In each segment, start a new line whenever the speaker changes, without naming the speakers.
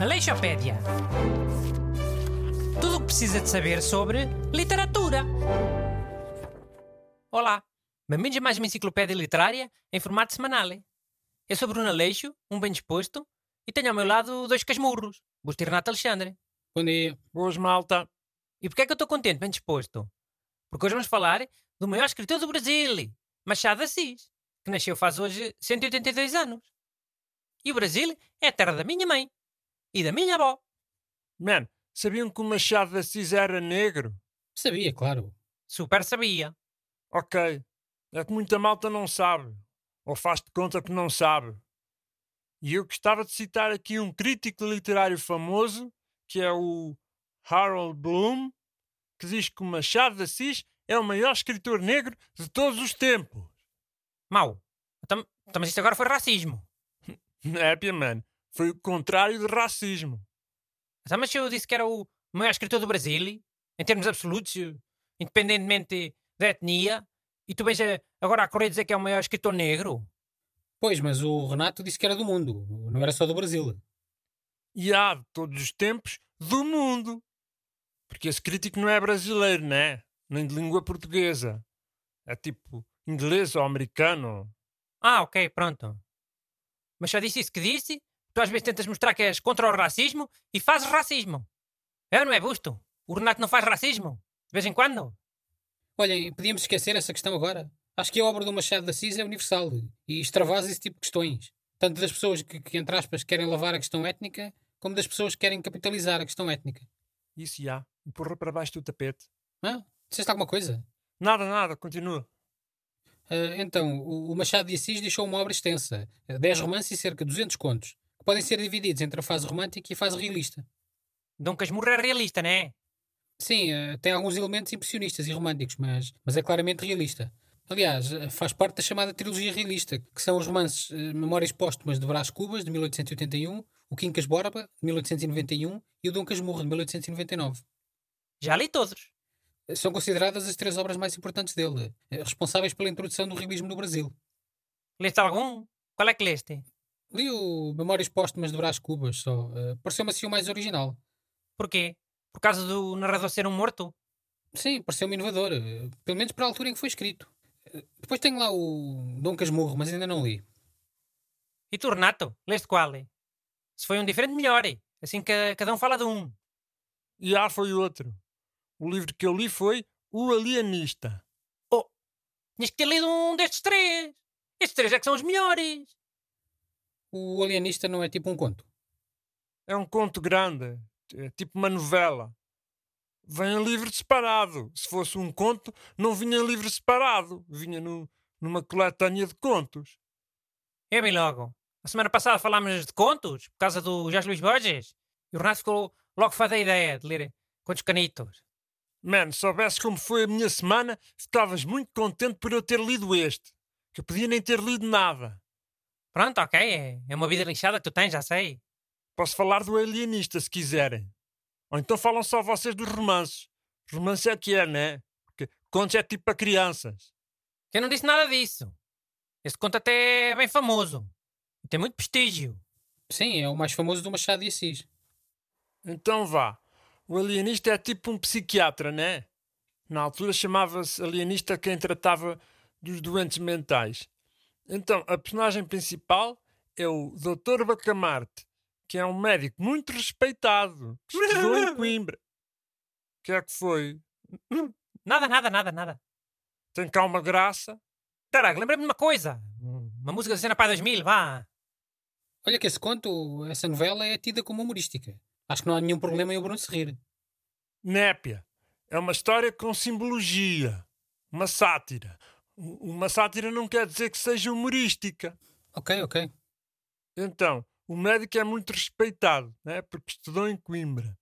Aleixopédia. Tudo o que precisa de saber sobre literatura. Olá, bem-vindos a mais uma enciclopédia literária em formato semanal. Eu sou Bruno Aleixo, um bem disposto, e tenho ao meu lado dois casmurros, Busto e Renato Alexandre.
Bom dia.
Boas, malta.
E porquê é que eu estou contente, bem disposto? Porque hoje vamos falar do maior escritor do Brasil, Machado de Assis, que nasceu faz hoje 182 anos. E o Brasil é a terra da minha mãe e da minha avó.
Man, sabiam que o Machado de Assis era negro?
Sabia, claro.
Super sabia.
Ok. É que muita malta não sabe. Ou faz de conta que não sabe. E eu gostava de citar aqui um crítico literário famoso, que é o Harold Bloom, que diz que o Machado de Assis é o maior escritor negro de todos os tempos.
Mau. Então, então, mas isto agora foi racismo.
Népia, man. Foi o contrário de racismo.
Então, mas eu disse que era o maior escritor do Brasil, em termos absolutos, independentemente da etnia, e tu vens agora a correr dizer que é o maior escritor negro?
Pois, mas o Renato disse que era do mundo, não era só do Brasil.
E há de todos os tempos do mundo. Porque esse crítico não é brasileiro, né? Nem de língua portuguesa. É tipo inglês ou americano.
Ah, ok, pronto. Mas só disse isso que disse? Tu às vezes tentas mostrar que és contra o racismo e fazes racismo. É ou não é busto? O Renato não faz racismo? De vez em quando?
Olhem, podíamos esquecer essa questão agora. Acho que a obra do Machado de Assis é universal e extravasa esse tipo de questões. Tanto das pessoas que, que, entre aspas, querem lavar a questão étnica, como das pessoas que querem capitalizar a questão étnica.
Isso já. Empurra para baixo do tapete.
Ah, disseste alguma coisa?
Nada, nada. Continua.
Ah, então, o, Machado de Assis deixou uma obra extensa, ah, 10 romances e cerca de 200 contos, que podem ser divididos entre a fase romântica e a fase realista.
Dom Casmurro é realista, não é?
Sim, eh, tem alguns elementos impressionistas e românticos, mas, mas é claramente realista. Aliás, faz parte da chamada trilogia realista, que são os romances Memórias Póstumas de Brás Cubas, de 1881, o Quincas Borba, de 1891, e o Dom Casmurro, de 1899.
Já li todos.
São consideradas as três obras mais importantes dele, eh, responsáveis pela introdução do realismo no Brasil.
Leste algum? Qual é que leste?
Li o Memórias Póstumas de Brás Cubas, só. eh, Pareceu-me assim o mais original.
Porquê? Por causa do narrador ser um morto?
Sim, pareceu-me inovador, eh, pelo menos para a altura em que foi escrito. Eh, Depois tenho lá o Dom Casmurro, mas ainda não li.
E tu, Renato? Leste qual? Se foi um diferente, melhor. Assim que cada um fala de um.
E já foi outro. O livro que eu li foi O Alienista.
Tinhas que ter lido um destes três. Estes três é que são os melhores.
O Alienista não é tipo um conto.
É um conto grande. É tipo uma novela. Vem em livro separado. Se fosse um conto, não vinha em livro separado. Vinha no, numa coletânea de contos.
Eu vi logo. A semana passada falámos de contos, por causa do Jorge Luís Borges. E o Renato ficou logo fã da ideia de ler contos canitos.
Man, se soubesses como foi a minha semana, ficavas muito contente por eu ter lido este. Que eu podia nem ter lido nada.
Pronto, ok. É, é uma vida lixada que tu tens, já sei.
Posso falar do alienista se quiserem. Ou então falam só vocês dos romances. Romance é que é, né? Porque contos é tipo para crianças.
Que eu não disse nada disso. Esse conto até é bem famoso. Tem muito prestígio.
Sim, é o mais famoso do Machado de Assis.
Então vá. O alienista é tipo um psiquiatra, né? Na altura chamava-se alienista quem tratava dos doentes mentais. Então, a personagem principal é o Dr. Bacamarte, que é um médico muito respeitado, que estudou em Coimbra. O que é que foi?
Nada, nada, nada, nada.
Tem cá uma graça?
Caraca, lembrei-me de uma coisa. Uma música da cena para 2000, vá.
Olha que esse conto, essa novela é tida como humorística. Acho que não há nenhum problema em o Bruno se rir.
Népia. É uma história com simbologia. Uma sátira. Uma sátira não quer dizer que seja humorística.
Ok, ok.
Então, o médico é muito respeitado, né? porque estudou em Coimbra.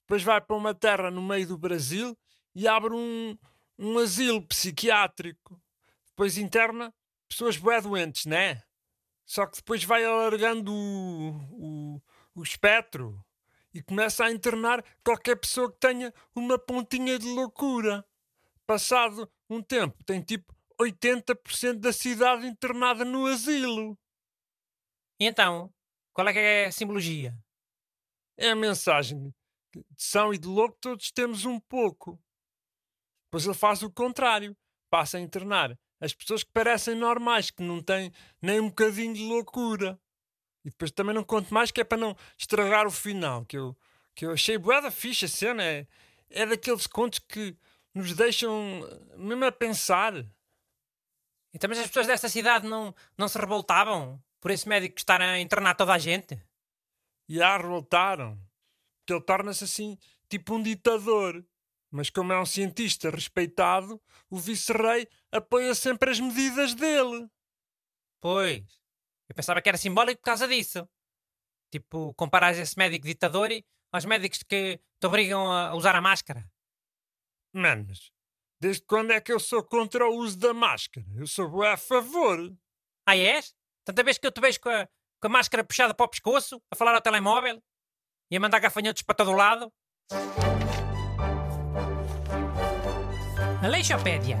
Depois vai para uma terra no meio do Brasil e abre um, um asilo psiquiátrico. Depois interna pessoas bué doentes, né? Só que depois vai alargando o, o, o espectro e começa a internar qualquer pessoa que tenha uma pontinha de loucura. Passado um tempo, tem tipo 80% da cidade internada no asilo.
E então, qual é que é a simbologia?
É a mensagem de São e de louco todos temos um pouco. Pois ele faz o contrário. Passa a internar as pessoas que parecem normais, que não têm nem um bocadinho de loucura. E depois também não conto mais que é para não estragar o final, que eu, que eu achei bué da ficha a cena. É, é daqueles contos que nos deixam mesmo a pensar.
Então, mas as pessoas desta cidade não, não se revoltavam por esse médico estar a internar toda a gente?
E a revoltaram. Que ele torna-se assim, tipo um ditador. Mas como é um cientista respeitado, o vice-rei apoia sempre as medidas dele.
Pois. Eu pensava que era simbólico por causa disso. Tipo, comparas esse médico ditador aos médicos que te obrigam a usar a máscara.
Manos, desde quando é que eu sou contra o uso da máscara? Eu sou a favor.
Ah, és? Tanta vez que eu te vejo com a, com a máscara puxada para o pescoço, a falar ao telemóvel e a mandar gafanhotos para todo lado. Aleixopédia.